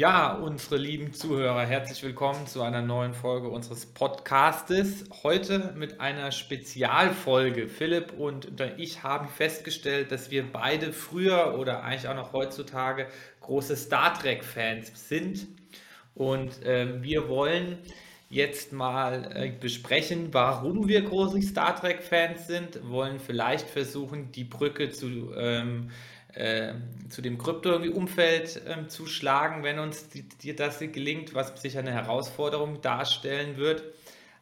Ja, unsere lieben Zuhörer, herzlich willkommen zu einer neuen Folge unseres Podcastes. Heute mit einer Spezialfolge. Philipp und ich haben festgestellt, dass wir beide früher oder eigentlich auch noch heutzutage große Star Trek-Fans sind. Und äh, wir wollen jetzt mal äh, besprechen, warum wir große Star Trek-Fans sind, wollen vielleicht versuchen, die Brücke zu, ähm, äh, zu dem Krypto-Umfeld ähm, zu schlagen, wenn uns die, das gelingt, was sicher eine Herausforderung darstellen wird.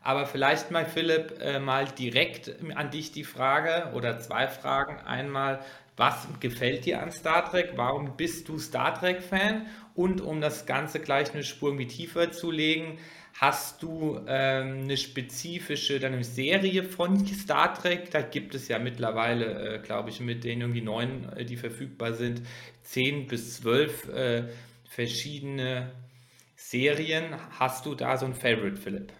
Aber vielleicht mal, Philipp, äh, mal direkt an dich die Frage oder zwei Fragen. Einmal, was gefällt dir an Star Trek? Warum bist du Star Trek-Fan? Und um das Ganze gleich eine Spur irgendwie tiefer zu legen, Hast du ähm, eine spezifische dann eine Serie von Star Trek? Da gibt es ja mittlerweile, äh, glaube ich, mit den irgendwie neun, äh, die verfügbar sind, zehn bis zwölf äh, verschiedene Serien. Hast du da so ein Favorite, Philipp?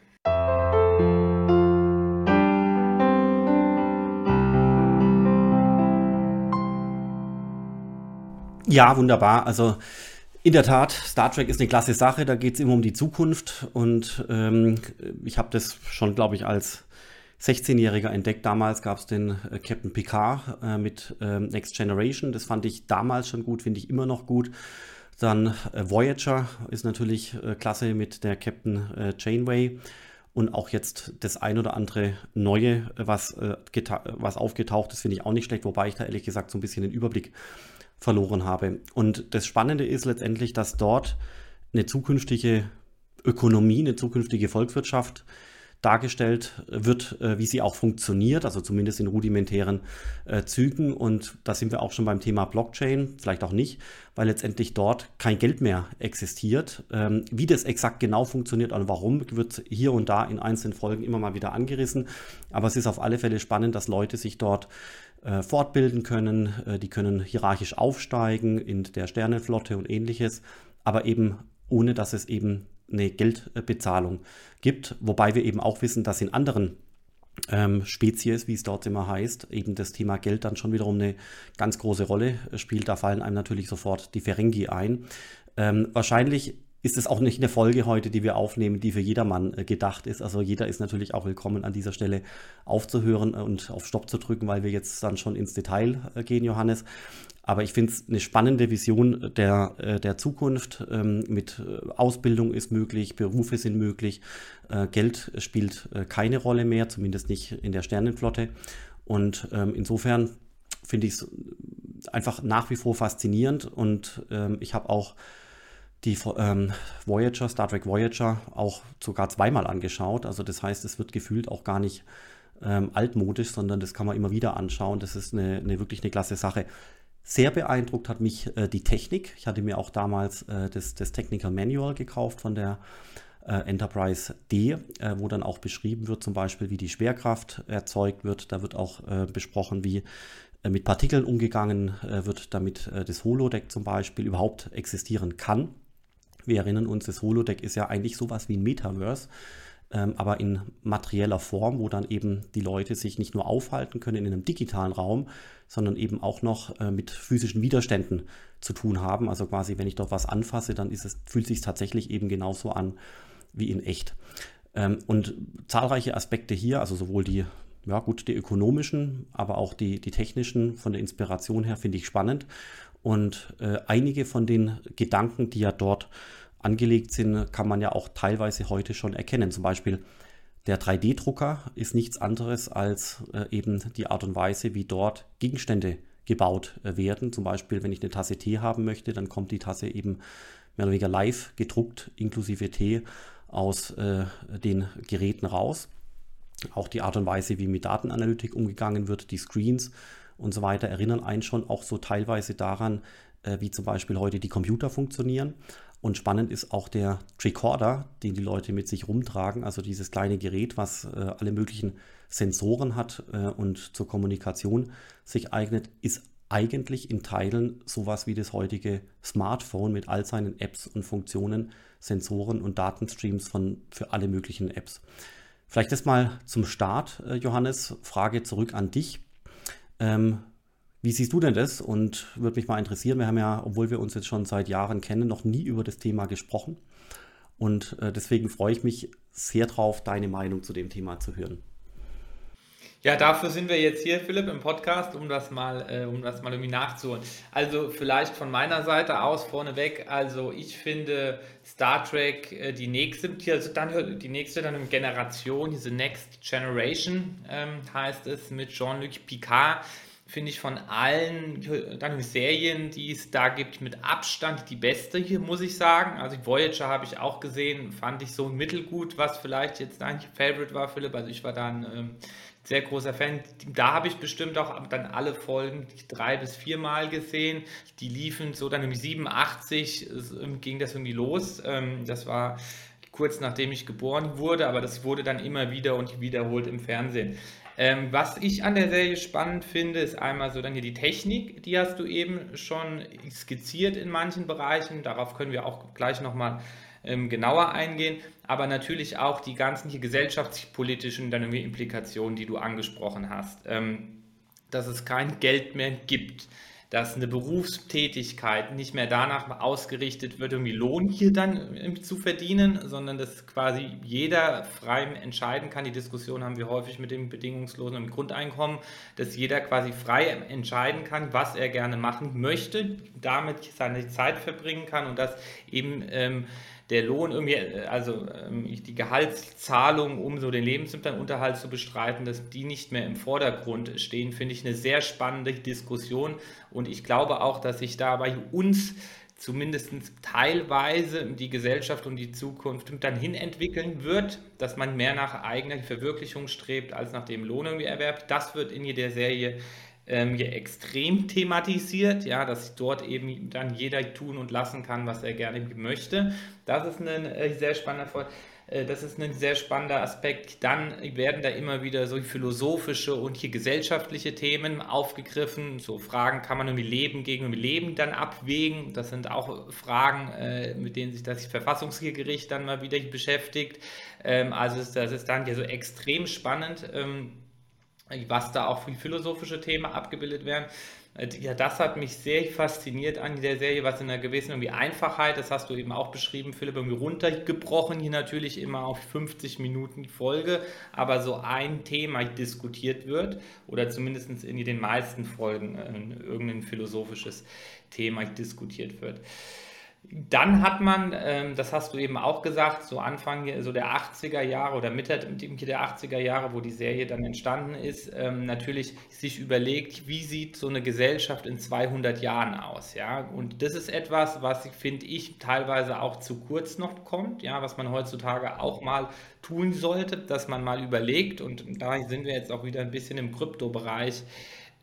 Ja, wunderbar. Also in der Tat, Star Trek ist eine klasse Sache, da geht es immer um die Zukunft und ähm, ich habe das schon, glaube ich, als 16-Jähriger entdeckt. Damals gab es den äh, Captain Picard äh, mit äh, Next Generation, das fand ich damals schon gut, finde ich immer noch gut. Dann äh, Voyager ist natürlich äh, klasse mit der Captain äh, Janeway und auch jetzt das ein oder andere Neue, was, was aufgetaucht ist, finde ich auch nicht schlecht, wobei ich da ehrlich gesagt so ein bisschen den Überblick verloren habe. Und das Spannende ist letztendlich, dass dort eine zukünftige Ökonomie, eine zukünftige Volkswirtschaft dargestellt wird, äh, wie sie auch funktioniert, also zumindest in rudimentären äh, Zügen. Und da sind wir auch schon beim Thema Blockchain, vielleicht auch nicht, weil letztendlich dort kein Geld mehr existiert. Ähm, wie das exakt genau funktioniert und warum, wird hier und da in einzelnen Folgen immer mal wieder angerissen. Aber es ist auf alle Fälle spannend, dass Leute sich dort äh, fortbilden können, äh, die können hierarchisch aufsteigen in der Sternenflotte und ähnliches, aber eben ohne dass es eben eine Geldbezahlung gibt, wobei wir eben auch wissen, dass in anderen ähm, Spezies, wie es dort immer heißt, eben das Thema Geld dann schon wiederum eine ganz große Rolle spielt. Da fallen einem natürlich sofort die Ferengi ein. Ähm, wahrscheinlich ist es auch nicht eine Folge heute, die wir aufnehmen, die für jedermann äh, gedacht ist. Also jeder ist natürlich auch willkommen, an dieser Stelle aufzuhören und auf Stopp zu drücken, weil wir jetzt dann schon ins Detail äh, gehen, Johannes. Aber ich finde es eine spannende Vision der, äh, der Zukunft. Ähm, mit Ausbildung ist möglich, Berufe sind möglich, Geld spielt keine Rolle mehr, zumindest nicht in der Sternenflotte. Und ähm, insofern finde ich es einfach nach wie vor faszinierend und ähm, ich habe auch die ähm, Voyager, Star Trek Voyager, auch sogar zweimal angeschaut. Also das heißt, es wird gefühlt auch gar nicht ähm, altmodisch, sondern das kann man immer wieder anschauen. Das ist eine, eine wirklich eine klasse Sache. Sehr beeindruckt hat mich äh, die Technik. Ich hatte mir auch damals äh, das, das Technical Manual gekauft von der äh, Enterprise D, äh, wo dann auch beschrieben wird, zum Beispiel, wie die Schwerkraft erzeugt wird. Da wird auch äh, besprochen, wie äh, mit Partikeln umgegangen wird, damit das Holodeck zum Beispiel überhaupt existieren kann. Wir erinnern uns, das Holodeck ist ja eigentlich sowas wie ein Metaverse, ähm, aber in materieller Form, wo dann eben die Leute sich nicht nur aufhalten können in einem digitalen Raum, sondern eben auch noch äh, mit physischen Widerständen zu tun haben. Also quasi, wenn ich dort was anfasse, dann ist es, fühlt sich tatsächlich eben genauso an wie in echt. Ähm, und zahlreiche Aspekte hier, also sowohl die ja gut, die ökonomischen, aber auch die, die technischen von der Inspiration her finde ich spannend. Und äh, einige von den Gedanken, die ja dort angelegt sind, kann man ja auch teilweise heute schon erkennen. Zum Beispiel der 3D-Drucker ist nichts anderes als äh, eben die Art und Weise, wie dort Gegenstände gebaut äh, werden. Zum Beispiel, wenn ich eine Tasse Tee haben möchte, dann kommt die Tasse eben mehr oder weniger live gedruckt, inklusive Tee, aus äh, den Geräten raus. Auch die Art und Weise, wie mit Datenanalytik umgegangen wird, die Screens und so weiter, erinnern einen schon auch so teilweise daran, äh, wie zum Beispiel heute die Computer funktionieren. Und spannend ist auch der Tricorder, den die Leute mit sich rumtragen, also dieses kleine Gerät, was äh, alle möglichen Sensoren hat äh, und zur Kommunikation sich eignet, ist eigentlich in Teilen sowas wie das heutige Smartphone mit all seinen Apps und Funktionen, Sensoren und Datenstreams von, für alle möglichen Apps. Vielleicht das mal zum Start, äh, Johannes. Frage zurück an dich. Ähm, wie siehst du denn das? Und würde mich mal interessieren, wir haben ja, obwohl wir uns jetzt schon seit Jahren kennen, noch nie über das Thema gesprochen. Und äh, deswegen freue ich mich sehr drauf, deine Meinung zu dem Thema zu hören. Ja, dafür sind wir jetzt hier, Philipp, im Podcast, um das mal, äh, um das mal irgendwie nachzuholen. Also vielleicht von meiner Seite aus vorneweg. Also ich finde Star Trek äh, die nächste, also dann die nächste dann Generation, diese Next Generation ähm, heißt es mit Jean-Luc Picard finde ich von allen dann Serien, die es da gibt, mit Abstand die beste hier, muss ich sagen. Also Voyager habe ich auch gesehen, fand ich so mittelgut, was vielleicht jetzt dein Favorite war, Philipp. Also ich war dann ähm, sehr großer Fan. Da habe ich bestimmt auch dann alle Folgen drei bis viermal gesehen. Die liefen so dann im 87 ging das irgendwie los. Ähm, das war kurz nachdem ich geboren wurde, aber das wurde dann immer wieder und wiederholt im Fernsehen. Ähm, was ich an der Serie spannend finde, ist einmal so dann hier die Technik, die hast du eben schon skizziert in manchen Bereichen. Darauf können wir auch gleich nochmal ähm, genauer eingehen, aber natürlich auch die ganzen hier gesellschaftspolitischen dann irgendwie Implikationen, die du angesprochen hast. Ähm, dass es kein Geld mehr gibt dass eine Berufstätigkeit nicht mehr danach ausgerichtet wird, irgendwie Lohn hier dann zu verdienen, sondern dass quasi jeder frei entscheiden kann. Die Diskussion haben wir häufig mit dem bedingungslosen Grundeinkommen, dass jeder quasi frei entscheiden kann, was er gerne machen möchte, damit seine Zeit verbringen kann und dass eben ähm, der Lohn irgendwie, äh, also ähm, die Gehaltszahlung, um so den Lebensunterhalt zu bestreiten, dass die nicht mehr im Vordergrund stehen, finde ich eine sehr spannende Diskussion. Und ich glaube auch, dass sich da bei uns zumindest teilweise die Gesellschaft und die Zukunft dann hin entwickeln wird, dass man mehr nach eigener Verwirklichung strebt, als nach dem Lohn irgendwie erwerbt. Das wird in jeder Serie ähm, hier extrem thematisiert, ja, dass dort eben dann jeder tun und lassen kann, was er gerne möchte. Das ist ein äh, sehr spannender äh, das ist ein sehr spannender Aspekt. Dann werden da immer wieder so philosophische und hier gesellschaftliche Themen aufgegriffen. So Fragen, kann man irgendwie Leben gegen Leben dann abwägen? Das sind auch Fragen, äh, mit denen sich das Verfassungsgericht dann mal wieder beschäftigt. Ähm, also das ist dann ja so extrem spannend. Was da auch für philosophische Themen abgebildet werden. Äh, ja, das hat mich sehr fasziniert an der Serie, was in einer gewissen irgendwie Einfachheit, das hast du eben auch beschrieben, Philipp, irgendwie runtergebrochen, hier natürlich immer auf 50 Minuten Folge, aber so ein Thema diskutiert wird oder zumindest in den meisten Folgen äh, irgendein philosophisches Thema diskutiert wird. Dann hat man, ähm, das hast du eben auch gesagt, so Anfang so der 80er Jahre oder Mitte der 80er Jahre, wo die Serie dann entstanden ist, ähm, natürlich sich überlegt, wie sieht so eine Gesellschaft in 200 Jahren aus, ja? Und das ist etwas, was finde ich teilweise auch zu kurz noch kommt, ja, was man heutzutage auch mal tun sollte, dass man mal überlegt und da sind wir jetzt auch wieder ein bisschen im Kryptobereich.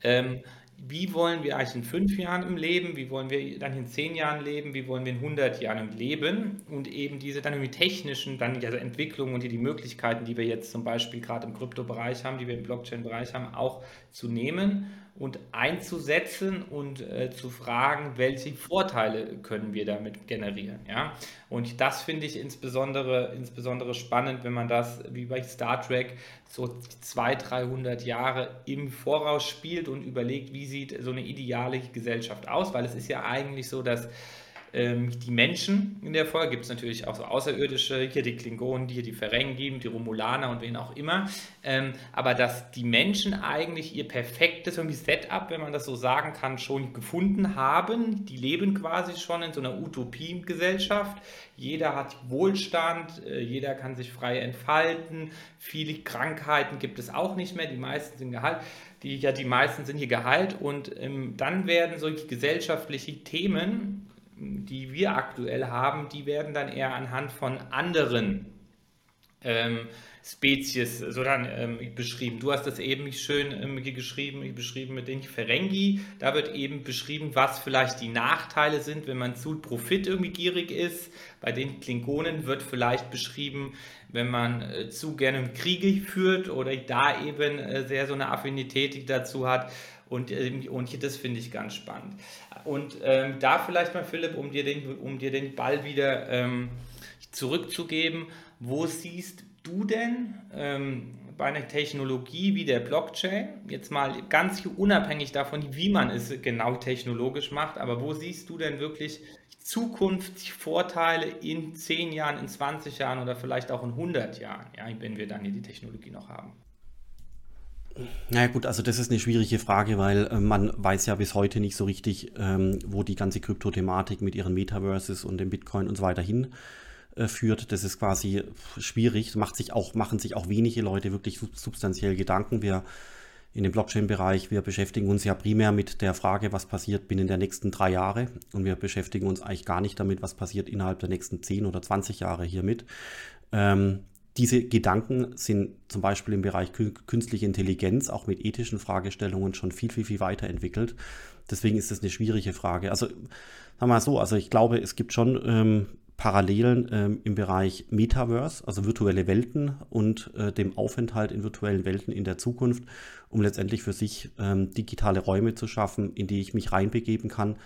Ähm, wie wollen wir eigentlich in fünf Jahren im Leben, wie wollen wir dann in zehn Jahren leben, wie wollen wir in 100 Jahren leben und eben diese dann irgendwie technischen dann also Entwicklungen und die, die Möglichkeiten, die wir jetzt zum Beispiel gerade im Kryptobereich haben, die wir im Blockchain-Bereich haben, auch zu nehmen und einzusetzen und äh, zu fragen, welche Vorteile können wir damit generieren. Ja? Und das finde ich insbesondere, insbesondere spannend, wenn man das wie bei Star Trek so 200, 300 Jahre im Voraus spielt und überlegt, wie sieht so eine ideale Gesellschaft aus, weil es ist ja eigentlich so, dass die Menschen in der Folge. Gibt es natürlich auch so Außerirdische, hier die Klingonen, hier die Ferengi, die Romulaner und wen auch immer. Ähm, aber dass die Menschen eigentlich ihr perfektes irgendwie Setup, wenn man das so sagen kann, schon gefunden haben. Die leben quasi schon in so einer Utopie-Gesellschaft. Jeder hat Wohlstand, äh, jeder kann sich frei entfalten. Viele Krankheiten gibt es auch nicht mehr. Die meisten sind geheilt. Die, ja, die meisten sind hier geheilt und ähm, dann werden solche gesellschaftliche Themen die wir aktuell haben, die werden dann eher anhand von anderen ähm, Spezies so dann ähm, beschrieben. Du hast das eben schön ähm, geschrieben, beschrieben mit den Ferengi. Da wird eben beschrieben, was vielleicht die Nachteile sind, wenn man zu Profit irgendwie gierig ist. Bei den Klingonen wird vielleicht beschrieben, wenn man äh, zu gerne Kriege führt oder da eben äh, sehr so eine Affinität dazu hat. Und, äh, und das finde ich ganz spannend. Und ähm, da vielleicht mal, Philipp, um dir den, um dir den Ball wieder ähm, zurückzugeben, wo siehst du denn ähm, bei einer Technologie wie der Blockchain, jetzt mal ganz unabhängig davon, wie man es genau technologisch macht, aber wo siehst du denn wirklich Zukunftsvorteile in 10 Jahren, in 20 Jahren oder vielleicht auch in 100 Jahren, ja, wenn wir dann hier die Technologie noch haben? Na ja, gut, also das ist eine schwierige Frage, weil äh, man weiß ja bis heute nicht so richtig, ähm, wo die ganze Kryptothematik mit ihren Metaverses und dem Bitcoin und so weiter hin äh, führt. Das ist quasi schwierig, macht sich auch, machen sich auch wenige Leute wirklich substanziell Gedanken. Wir in dem Blockchain-Bereich, wir beschäftigen uns ja primär mit der Frage, was passiert binnen der nächsten drei Jahre. Und wir beschäftigen uns eigentlich gar nicht damit, was passiert innerhalb der nächsten zehn oder zwanzig Jahre hiermit. Ähm, diese Gedanken sind zum Beispiel im Bereich künstliche Intelligenz auch mit ethischen Fragestellungen schon viel, viel, viel weiterentwickelt. Deswegen ist das eine schwierige Frage. Also, sagen wir mal so, also ich glaube, es gibt schon ähm, Parallelen ähm, im Bereich Metaverse, also virtuelle Welten und äh, dem Aufenthalt in virtuellen Welten in der Zukunft, um letztendlich für sich ähm, digitale Räume zu schaffen, in die ich mich reinbegeben kann.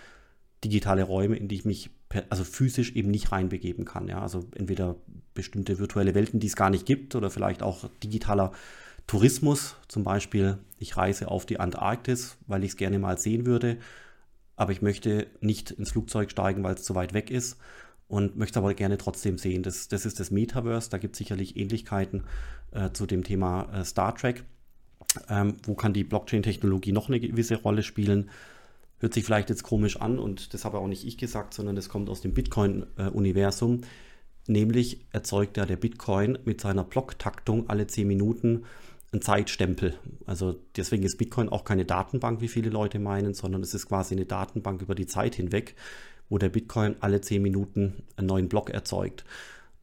Digitale Räume, in die ich mich also physisch eben nicht reinbegeben kann. Ja? Also entweder bestimmte virtuelle Welten, die es gar nicht gibt, oder vielleicht auch digitaler Tourismus. Zum Beispiel, ich reise auf die Antarktis, weil ich es gerne mal sehen würde, aber ich möchte nicht ins Flugzeug steigen, weil es zu weit weg ist und möchte aber gerne trotzdem sehen. Das, das ist das Metaverse, da gibt es sicherlich Ähnlichkeiten äh, zu dem Thema äh, Star Trek. Ähm, wo kann die Blockchain-Technologie noch eine gewisse Rolle spielen? Hört sich vielleicht jetzt komisch an und das habe auch nicht ich gesagt, sondern das kommt aus dem Bitcoin-Universum. Nämlich erzeugt ja der Bitcoin mit seiner Blocktaktung alle 10 Minuten einen Zeitstempel. Also deswegen ist Bitcoin auch keine Datenbank, wie viele Leute meinen, sondern es ist quasi eine Datenbank über die Zeit hinweg, wo der Bitcoin alle 10 Minuten einen neuen Block erzeugt.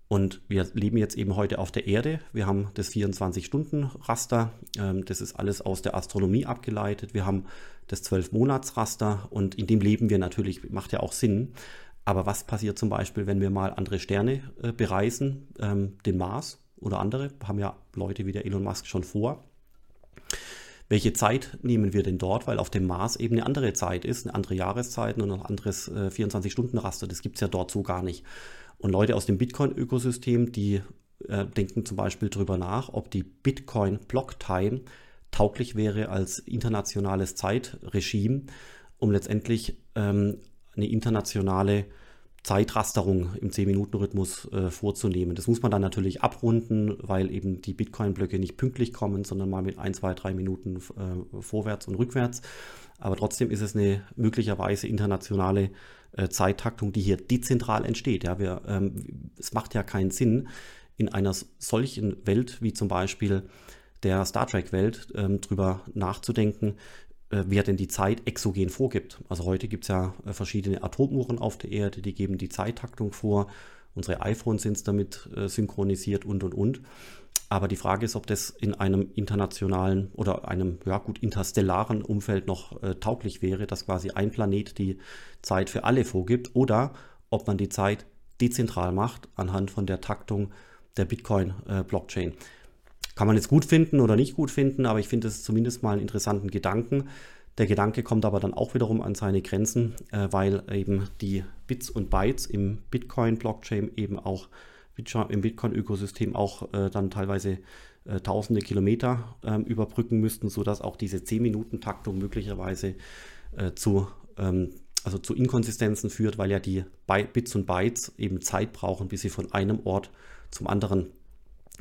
Und wir leben jetzt eben heute auf der Erde. Wir haben das 24-Stunden-Raster. Ähm, das ist alles aus der Astronomie abgeleitet. Wir haben das 12-Monats-Raster und in dem leben wir natürlich, macht ja auch Sinn. Aber was passiert zum Beispiel, wenn wir mal andere Sterne äh, bereisen, ähm, den Mars oder andere, haben ja Leute wie der Elon Musk schon vor. Welche Zeit nehmen wir denn dort? Weil auf dem Mars eben eine andere Zeit ist, eine andere Jahreszeit und ein anderes äh, 24-Stunden-Raster. Das gibt es ja dort so gar nicht. Und Leute aus dem Bitcoin-Ökosystem, die äh, denken zum Beispiel darüber nach, ob die Bitcoin-Block-Time tauglich wäre als internationales Zeitregime, um letztendlich ähm, eine internationale Zeitrasterung im 10-Minuten-Rhythmus äh, vorzunehmen. Das muss man dann natürlich abrunden, weil eben die Bitcoin-Blöcke nicht pünktlich kommen, sondern mal mit ein, zwei, drei Minuten äh, vorwärts und rückwärts. Aber trotzdem ist es eine möglicherweise internationale äh, Zeittaktung, die hier dezentral entsteht. Ja, wir, ähm, es macht ja keinen Sinn, in einer solchen Welt wie zum Beispiel der Star Trek-Welt ähm, drüber nachzudenken, wer denn die Zeit exogen vorgibt. Also heute gibt es ja äh, verschiedene Atomuhren auf der Erde, die geben die Zeittaktung vor. Unsere iPhones sind damit äh, synchronisiert und und und. Aber die Frage ist, ob das in einem internationalen oder einem ja gut interstellaren Umfeld noch äh, tauglich wäre, dass quasi ein Planet die Zeit für alle vorgibt oder ob man die Zeit dezentral macht anhand von der Taktung der Bitcoin-Blockchain. Äh, Kann man jetzt gut finden oder nicht gut finden, aber ich finde es zumindest mal einen interessanten Gedanken. Der Gedanke kommt aber dann auch wiederum an seine Grenzen, äh, weil eben die Bits und Bytes im Bitcoin-Blockchain eben auch im Bitcoin-Ökosystem auch äh, dann teilweise äh, tausende Kilometer äh, überbrücken müssten, sodass auch diese 10-Minuten-Taktung möglicherweise äh, zu, ähm, also zu Inkonsistenzen führt, weil ja die Bits und Bytes eben Zeit brauchen, bis sie von einem Ort zum anderen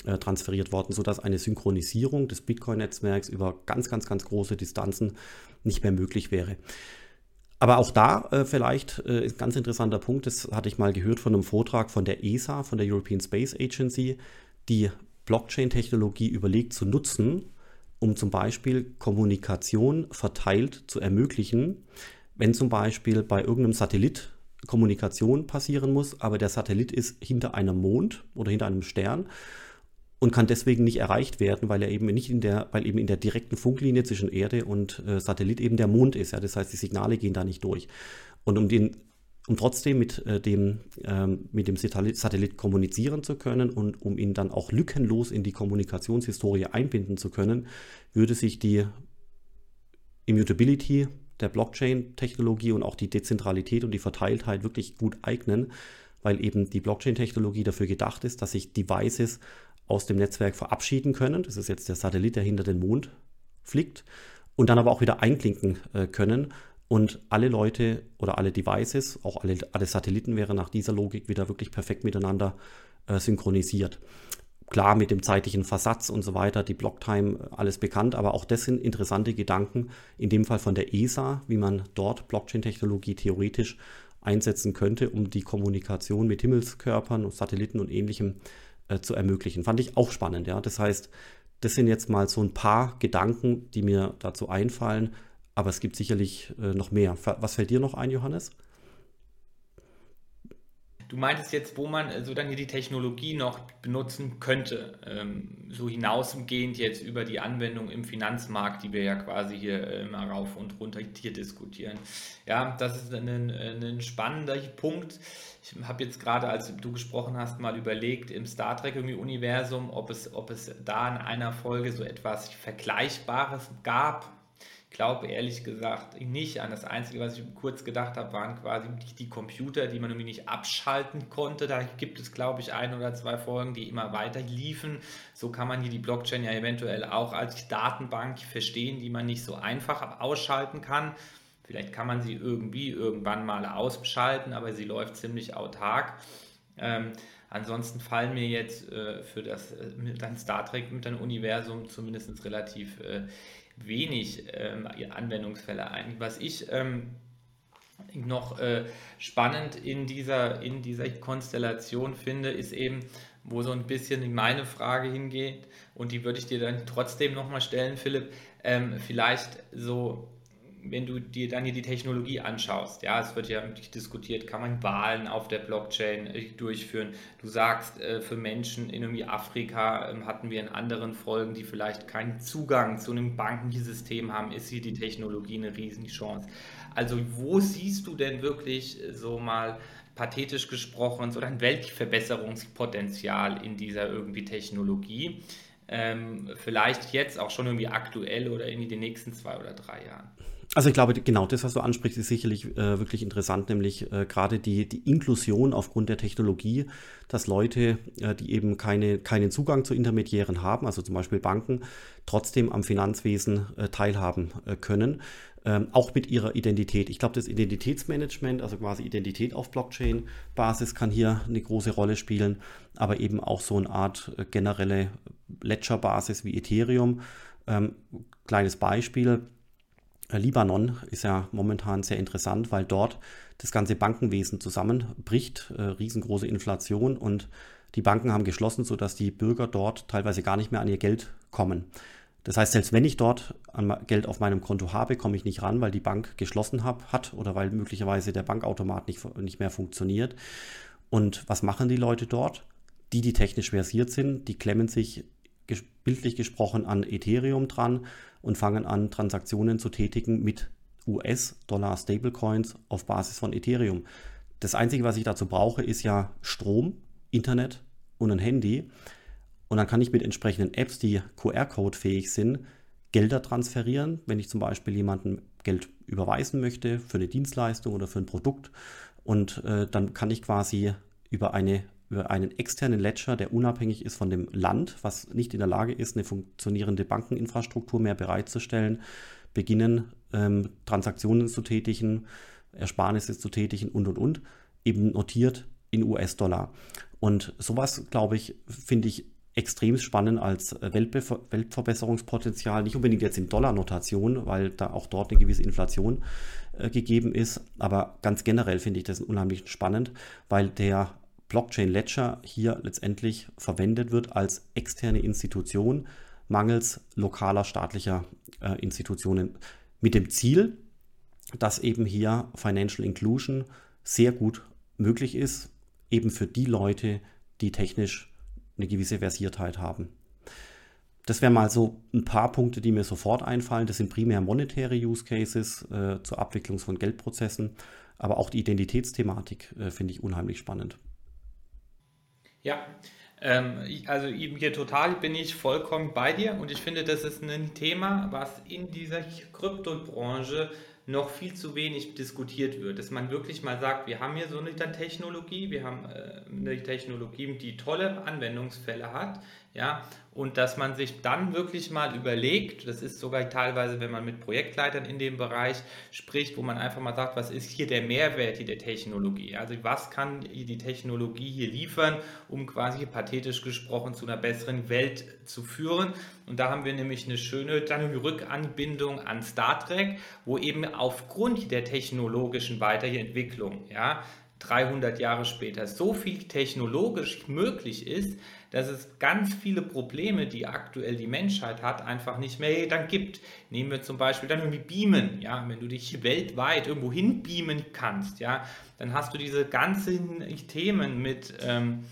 äh, transferiert worden, sodass eine Synchronisierung des Bitcoin-Netzwerks über ganz, ganz, ganz große Distanzen nicht mehr möglich wäre. Aber auch da äh, vielleicht äh, ist ein ganz interessanter Punkt, das hatte ich mal gehört von einem Vortrag von der ESA, von der European Space Agency, die Blockchain-Technologie überlegt zu nutzen, um zum Beispiel Kommunikation verteilt zu ermöglichen, wenn zum Beispiel bei irgendeinem Satellit Kommunikation passieren muss, aber der Satellit ist hinter einem Mond oder hinter einem Stern und kann deswegen nicht erreicht werden, weil er eben nicht in der, weil eben in der direkten Funklinie zwischen Erde und äh, Satellit eben der Mond ist. Ja? Das heißt, die Signale gehen da nicht durch. Und um den um trotzdem mit, äh, dem, ähm, mit dem Satellit, Satellit kommunizieren zu können und um ihn dann auch lückenlos in die Kommunikationshistorie einbinden zu können, würde sich die Immutability der Blockchain-Technologie und auch die Dezentralität und die Verteiltheit wirklich gut eignen, weil eben die Blockchain-Technologie dafür gedacht ist, dass sich Devices aus dem Netzwerk verabschieden können. Das ist jetzt der Satellit, der hinter den Mond fliegt. Und dann aber auch wieder einklinken äh, können. Und alle Leute oder alle Devices, auch alle, alle Satelliten wären nach dieser Logik wieder wirklich perfekt miteinander äh, synchronisiert. Klar, mit dem zeitlichen Versatz und so weiter, die Blocktime, alles bekannt, aber auch das sind interessante Gedanken, in dem Fall von der ESA, wie man dort Blockchain-Technologie theoretisch einsetzen könnte, um die Kommunikation mit Himmelskörpern und Satelliten und ähnlichem äh, zu ermöglichen. Fand ich auch spannend, ja. Das heißt, das sind jetzt mal so ein paar Gedanken, die mir dazu einfallen, aber es gibt sicherlich äh, noch mehr. Was fällt dir noch ein, Johannes? Du meintest jetzt, wo man so dann hier die Technologie noch benutzen könnte, ähm, so hinausgehend jetzt über die Anwendung im Finanzmarkt, die wir ja quasi hier immer rauf und runter hier diskutieren. Ja, das ist ein, ein spannender Punkt. Ich habe jetzt gerade, als du gesprochen hast, mal überlegt im Star Trek-Universum, ob es, ob es da in einer Folge so etwas Vergleichbares gab glaube ehrlich gesagt nicht an. Das Einzige, was ich kurz gedacht habe, waren quasi die Computer, die man irgendwie nicht abschalten konnte. Da gibt es, glaube ich, ein oder zwei Folgen, die immer weiter liefen. So kann man hier die Blockchain ja eventuell auch als Datenbank verstehen, die man nicht so einfach ausschalten kann. Vielleicht kann man sie irgendwie irgendwann mal ausschalten, aber sie läuft ziemlich autark. Ähm, ansonsten fallen mir jetzt äh, für das äh, Star Trek mit dem Universum zumindest relativ äh, wenig ähm, Anwendungsfälle ein. Was ich ähm, noch äh, spannend in dieser, in dieser Konstellation finde, ist eben, wo so ein bisschen meine Frage hingeht, und die würde ich dir dann trotzdem nochmal stellen, Philipp, ähm, vielleicht so wenn du dir dann hier die Technologie anschaust, ja, es wird ja diskutiert, kann man Wahlen auf der Blockchain äh, durchführen. Du sagst, äh, für Menschen in irgendwie Afrika ähm, hatten wir in anderen Folgen, die vielleicht keinen Zugang zu einem Bankensystem haben, ist hier die Technologie eine Riesenchance. Also wo siehst du denn wirklich äh, so mal pathetisch gesprochen so ein Weltverbesserungspotenzial in dieser irgendwie Technologie? Ähm, vielleicht jetzt auch schon irgendwie aktuell oder in den nächsten zwei oder drei Jahren? Also ich glaube, genau das, was du ansprichst, ist sicherlich äh, wirklich interessant, nämlich äh, gerade die, die Inklusion aufgrund der Technologie, dass Leute, äh, die eben keine, keinen Zugang zu Intermediären haben, also zum Beispiel Banken, trotzdem am Finanzwesen äh, teilhaben äh, können, ähm, auch mit ihrer Identität. Ich glaube, das Identitätsmanagement, also quasi Identität auf Blockchain-Basis, kann hier eine große Rolle spielen, aber eben auch so eine Art äh, generelle Ledger-Basis wie Ethereum. Ähm, kleines Beispiel Libanon ist ja momentan sehr interessant, weil dort das ganze Bankenwesen zusammenbricht, äh, riesengroße Inflation und die Banken haben geschlossen, sodass die Bürger dort teilweise gar nicht mehr an ihr Geld kommen. Das heißt, selbst wenn ich dort Geld auf meinem Konto habe, komme ich nicht ran, weil die Bank geschlossen hab, hat oder weil möglicherweise der Bankautomat nicht, nicht mehr funktioniert. Und was machen die Leute dort? Die, die technisch versiert sind, die klemmen sich bildlich gesprochen an Ethereum dran und fangen an, Transaktionen zu tätigen mit US-Dollar Stablecoins auf Basis von Ethereum. Das Einzige, was ich dazu brauche, ist ja Strom, Internet und ein Handy. Und dann kann ich mit entsprechenden Apps, die QR-Code fähig sind, Gelder transferieren, wenn ich zum Beispiel jemandem Geld überweisen möchte für eine Dienstleistung oder für ein Produkt. Und äh, dann kann ich quasi über eine über einen externen Ledger, der unabhängig ist von dem Land, was nicht in der Lage ist, eine funktionierende Bankeninfrastruktur mehr bereitzustellen, beginnen, ähm, Transaktionen zu tätigen, Ersparnisse zu tätigen und, und, und, eben notiert in US-Dollar. Und sowas, glaube ich, finde ich extrem spannend als Weltbe Weltverbesserungspotenzial, nicht unbedingt jetzt in Dollar-Notation, weil da auch dort eine gewisse Inflation äh, gegeben ist, aber ganz generell finde ich das unheimlich spannend, weil der Blockchain Ledger hier letztendlich verwendet wird als externe Institution mangels lokaler staatlicher äh, Institutionen mit dem Ziel, dass eben hier Financial Inclusion sehr gut möglich ist, eben für die Leute, die technisch eine gewisse Versiertheit haben. Das wären mal so ein paar Punkte, die mir sofort einfallen. Das sind primär monetäre Use Cases äh, zur Abwicklung von Geldprozessen, aber auch die Identitätsthematik äh, finde ich unheimlich spannend. Ja, ähm, also hier total bin ich vollkommen bei dir und ich finde, das ist ein Thema, was in dieser Kryptobranche noch viel zu wenig diskutiert wird. Dass man wirklich mal sagt, wir haben hier so eine Technologie, wir haben äh, eine Technologie, die tolle Anwendungsfälle hat, ja, und dass man sich dann wirklich mal überlegt, das ist sogar teilweise, wenn man mit Projektleitern in dem Bereich spricht, wo man einfach mal sagt, was ist hier der Mehrwert hier der Technologie? Also was kann die Technologie hier liefern, um quasi pathetisch gesprochen zu einer besseren Welt zu führen? Und da haben wir nämlich eine schöne dann Rückanbindung an Star Trek, wo eben aufgrund der technologischen Weiterentwicklung, ja, 300 Jahre später so viel technologisch möglich ist, dass es ganz viele Probleme, die aktuell die Menschheit hat, einfach nicht mehr dann gibt. Nehmen wir zum Beispiel dann irgendwie Beamen, ja, wenn du dich weltweit irgendwo hin beamen kannst, ja, dann hast du diese ganzen Themen mit ähm,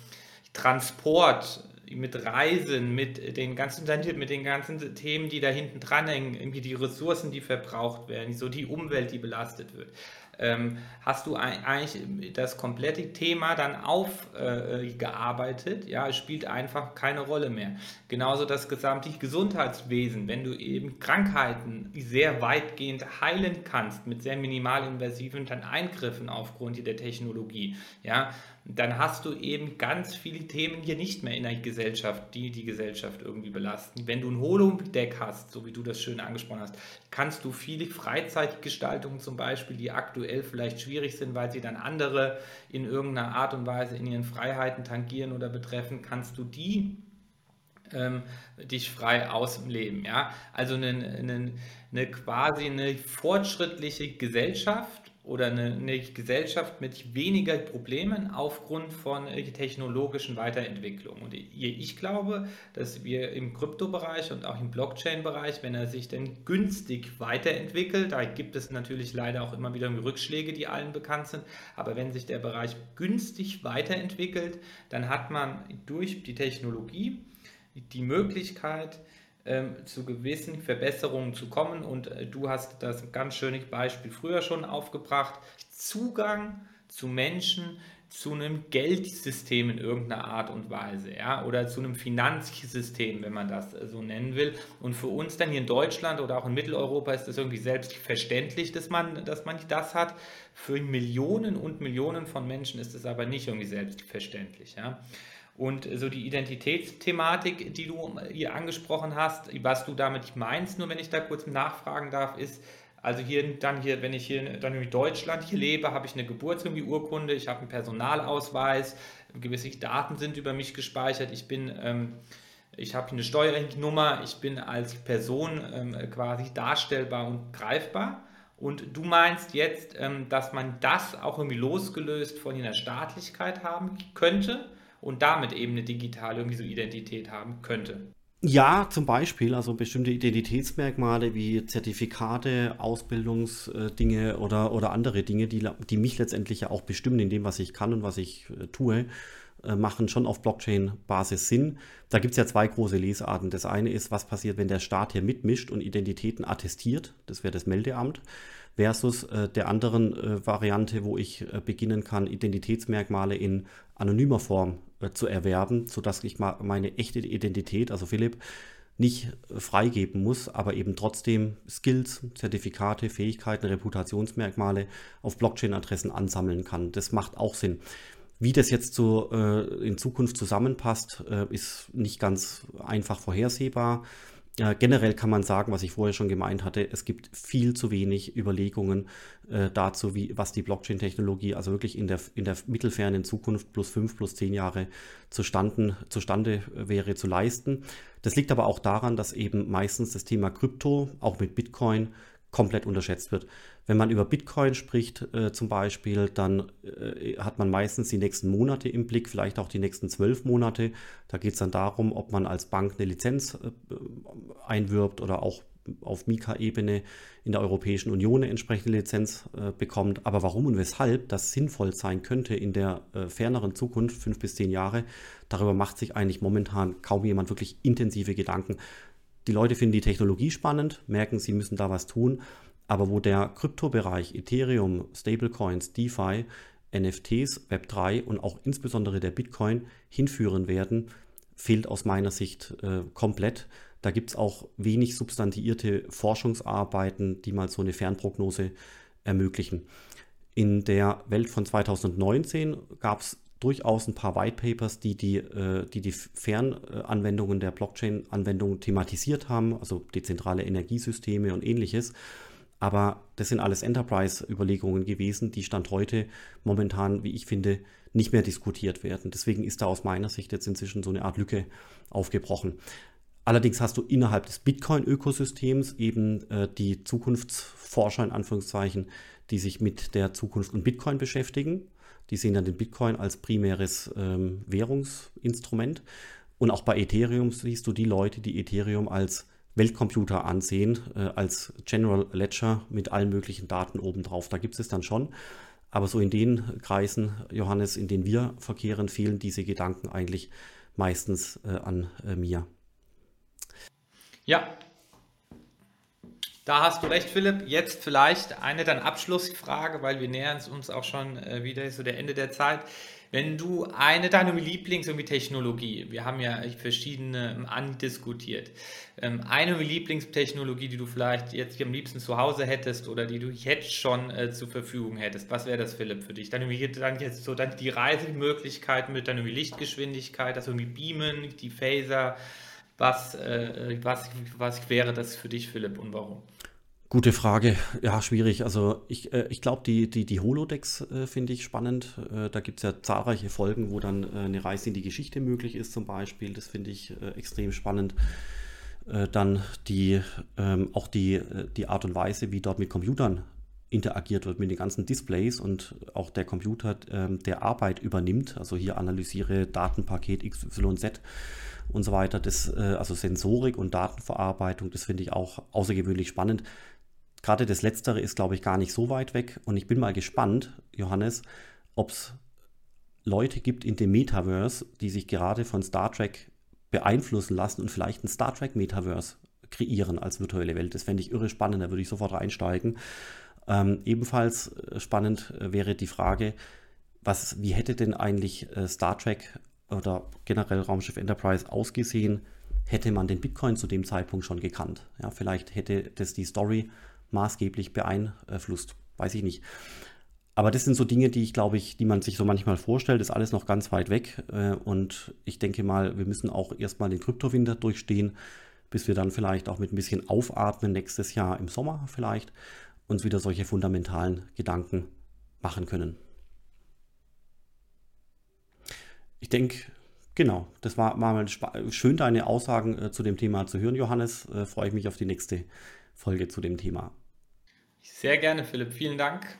Transport, mit Reisen, mit den ganzen mit den ganzen Themen, die da hinten dran hängen, irgendwie die Ressourcen, die verbraucht werden, so die Umwelt, die belastet wird hast du eigentlich das komplette Thema dann aufgearbeitet. Äh, ja, es spielt einfach keine Rolle mehr. Genauso das gesamte Gesundheitswesen, wenn du eben Krankheiten sehr weitgehend heilen kannst mit sehr minimalinvasiven Eingriffen aufgrund der Technologie. Ja, dann hast du eben ganz viele Themen hier nicht mehr in der Gesellschaft, die die Gesellschaft irgendwie belasten. Wenn du ein Holodeck hast, so wie du das schön angesprochen hast, kannst du viele Freizeitgestaltungen zum Beispiel, die aktuell vielleicht schwierig sind, weil sie dann andere in irgendeiner Art und Weise in ihren Freiheiten tangieren oder betreffen, kannst du die ähm, dich frei ausleben. Ja? Also eine, eine, eine quasi eine fortschrittliche Gesellschaft oder eine, eine, Gesellschaft mit weniger Problemen aufgrund von technologischen Weiterentwicklungen. Und ich glaube, dass wir im Kryptobereich und auch im Blockchain-Bereich, wenn er sich denn günstig weiterentwickelt, da gibt es natürlich leider auch immer wieder Rückschläge, die allen bekannt sind, aber wenn sich der Bereich günstig weiterentwickelt, dann hat man durch die Technologie die Möglichkeit, ähm, zu gewissen Verbesserungen zu kommen. Und äh, du hast das ganz schöne Beispiel früher schon aufgebracht. Zugang zu Menschen, zu einem Geldsystem in irgendeiner Art und Weise, ja, oder zu einem Finanzsystem, wenn man das äh, so nennen will. Und für uns dann hier in Deutschland oder auch in Mitteleuropa ist das irgendwie selbstverständlich, dass man, dass man das hat. Für Millionen und Millionen von Menschen ist es aber nicht irgendwie selbstverständlich, ja. Und so die Identitätsthematik, die du hier angesprochen hast, was du damit meinst, nur wenn ich da kurz nachfragen darf, ist, also hier dann hier, wenn ich hier dann in Deutschland hier lebe, habe ich eine Geburtsurkunde, ich habe einen Personalausweis, gewisse Daten sind über mich gespeichert, ich bin ähm, ich habe eine Steuernummer, ich bin als Person ähm, quasi darstellbar und greifbar. Und du meinst jetzt, ähm, dass man das auch irgendwie losgelöst von der Staatlichkeit haben könnte? Und damit eben eine digitale irgendwie so Identität haben könnte. Ja, zum Beispiel, also bestimmte Identitätsmerkmale wie Zertifikate, Ausbildungsdinge oder, oder andere Dinge, die, die mich letztendlich ja auch bestimmen in dem, was ich kann und was ich äh, tue, äh, machen schon auf Blockchain-Basis Sinn. Da gibt es ja zwei große Lesarten. Das eine ist, was passiert, wenn der Staat hier mitmischt und Identitäten attestiert. Das wäre das Meldeamt versus äh, der anderen Variante, wo ich beginnen kann, Identitätsmerkmale in anonymer Form zu erwerben, sodass ich meine echte Identität, also Philipp, nicht äh, freigeben muss, aber eben trotzdem Skills, Zertifikate, Fähigkeiten, Reputationsmerkmale auf Blockchain-Adressen ansammeln kann. Das macht auch Sinn. Wie das jetzt so äh, in Zukunft zusammenpasst, äh, ist nicht ganz einfach vorhersehbar. Äh, generell kann man sagen, was ich vorher schon gemeint hatte, es gibt viel zu wenig Überlegungen äh, dazu, wie, was die Blockchain-Technologie also wirklich in der, in der mittelfernen Zukunft plus fünf, plus zehn Jahre zustanden, zustande wäre zu leisten. Das liegt aber auch daran, dass eben meistens das Thema Krypto, auch mit Bitcoin, komplett unterschätzt wird. Wenn man über Bitcoin spricht äh, zum Beispiel, dann äh, hat man meistens die nächsten Monate im Blick, vielleicht auch die nächsten zwölf Monate. Da geht es dann darum, ob man als Bank eine Lizenz äh, einwirbt oder auch auf Mika-Ebene in der Europäischen Union eine entsprechende Lizenz äh, bekommt. Aber warum und weshalb das sinnvoll sein könnte in der äh, ferneren Zukunft, fünf bis zehn Jahre, darüber macht sich eigentlich momentan kaum jemand wirklich intensive Gedanken. Die Leute finden die Technologie spannend, merken, sie müssen da was tun, aber wo der Kryptobereich, Ethereum, Stablecoins, DeFi, NFTs, Web3 und auch insbesondere der Bitcoin hinführen werden, fehlt aus meiner Sicht äh, komplett. Da gibt es auch wenig substantiierte Forschungsarbeiten, die mal so eine Fernprognose ermöglichen. In der Welt von 2019 gab es durchaus ein paar White Papers, die die, äh, die, die Fernanwendungen der Blockchain-Anwendungen thematisiert haben, also dezentrale Energiesysteme und ähnliches. Aber das sind alles Enterprise-Überlegungen gewesen, die Stand heute momentan, wie ich finde, nicht mehr diskutiert werden. Deswegen ist da aus meiner Sicht jetzt inzwischen so eine Art Lücke aufgebrochen. Allerdings hast du innerhalb des Bitcoin-Ökosystems eben äh, die Zukunftsforscher in Anführungszeichen, die sich mit der Zukunft und Bitcoin beschäftigen. Die sehen dann den Bitcoin als primäres ähm, Währungsinstrument. Und auch bei Ethereum siehst du die Leute, die Ethereum als Weltcomputer ansehen, äh, als General Ledger mit allen möglichen Daten obendrauf. Da gibt es dann schon. Aber so in den Kreisen, Johannes, in denen wir verkehren, fehlen diese Gedanken eigentlich meistens äh, an äh, mir. Ja, da hast du recht, Philipp. Jetzt vielleicht eine dann Abschlussfrage, weil wir nähern uns auch schon äh, wieder so der Ende der Zeit. Wenn du eine deiner Lieblings-Technologie, wir haben ja verschiedene ähm, andiskutiert, ähm, eine Lieblingstechnologie, die du vielleicht jetzt am liebsten zu Hause hättest oder die du jetzt schon äh, zur Verfügung hättest, was wäre das, Philipp, für dich? Dann, dann jetzt so dann die Reisemöglichkeiten mit deiner Lichtgeschwindigkeit, also irgendwie Beamen, die Phaser, was, äh, was, was wäre das für dich, Philipp, und warum? Gute Frage. Ja, schwierig. Also ich, äh, ich glaube, die, die, die Holodecks äh, finde ich spannend. Äh, da gibt es ja zahlreiche Folgen, wo dann äh, eine Reise in die Geschichte möglich ist zum Beispiel. Das finde ich äh, extrem spannend. Äh, dann die, ähm, auch die, die Art und Weise, wie dort mit Computern interagiert wird, mit den ganzen Displays und auch der Computer, ähm, der Arbeit übernimmt. Also hier analysiere Datenpaket XYZ und so weiter. Das, also Sensorik und Datenverarbeitung, das finde ich auch außergewöhnlich spannend Gerade das Letztere ist, glaube ich, gar nicht so weit weg. Und ich bin mal gespannt, Johannes, ob es Leute gibt in dem Metaverse, die sich gerade von Star Trek beeinflussen lassen und vielleicht ein Star Trek Metaverse kreieren als virtuelle Welt. Das fände ich irre spannend, da würde ich sofort einsteigen. Ähm, ebenfalls äh, spannend äh, wäre die Frage, was, wie hätte denn eigentlich äh, Star Trek oder generell Raumschiff Enterprise ausgesehen, hätte man den Bitcoin zu dem Zeitpunkt schon gekannt. Ja, vielleicht hätte das die Story maßgeblich beeinflusst. Weiß ich nicht. Aber das sind so Dinge, die ich glaube ich, die man sich so manchmal vorstellt, ist alles noch ganz weit weg. Äh, und ich denke mal, wir müssen auch erstmal den Kryptowinter durchstehen, bis wir dann vielleicht auch mit ein bisschen Aufatmen nächstes Jahr im Sommer vielleicht uns wieder solche fundamentalen Gedanken machen können. Ich denke, genau, das war, mal schön, deine Aussagen äh, zu dem Thema zu hören, Johannes. Äh, freue ich mich auf die nächste Folge zu dem Thema. Sehr gerne, Philipp. Vielen Dank.